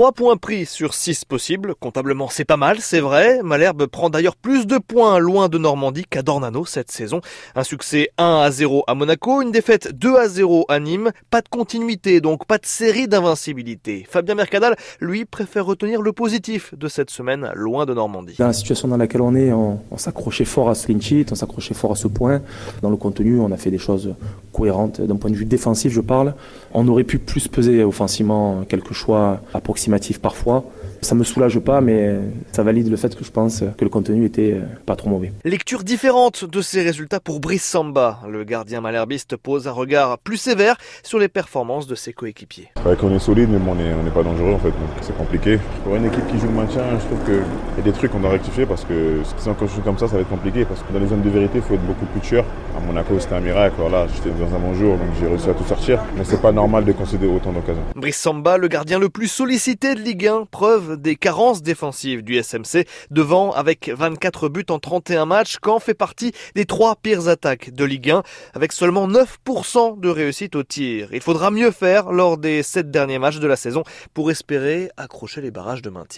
3 points pris sur 6 possibles. Comptablement, c'est pas mal, c'est vrai. Malherbe prend d'ailleurs plus de points loin de Normandie qu'à Dornano cette saison. Un succès 1 à 0 à Monaco, une défaite 2 à 0 à Nîmes. Pas de continuité, donc pas de série d'invincibilité. Fabien Mercadal, lui, préfère retenir le positif de cette semaine loin de Normandie. Dans la situation dans laquelle on est, on, s'accrochait fort à ce clean on s'accrochait fort à ce point. Dans le contenu, on a fait des choses cohérentes. D'un point de vue défensif, je parle. On aurait pu plus peser offensivement quelques choix approximatifs parfois. Ça me soulage pas, mais ça valide le fait que je pense que le contenu était euh, pas trop mauvais. Lecture différente de ces résultats pour Brice Samba. Le gardien malherbiste pose un regard plus sévère sur les performances de ses coéquipiers. Ouais, qu'on est solide, mais on n'est pas dangereux en fait, donc c'est compliqué. Pour une équipe qui joue le maintien, je trouve qu'il y a des trucs qu'on doit rectifier parce que si on continue comme ça, ça va être compliqué. Parce que dans les zones de vérité, il faut être beaucoup plus tueur. À Monaco, c'était un miracle. Voilà, j'étais dans un bon jour, donc j'ai réussi à tout sortir. Mais c'est pas normal de concéder autant d'occasions. Brice Samba, le gardien le plus sollicité de Ligue 1, preuve des carences défensive du SMC, devant avec 24 buts en 31 matchs, Caen fait partie des trois pires attaques de Ligue 1, avec seulement 9% de réussite au tir. Il faudra mieux faire lors des sept derniers matchs de la saison pour espérer accrocher les barrages de maintien.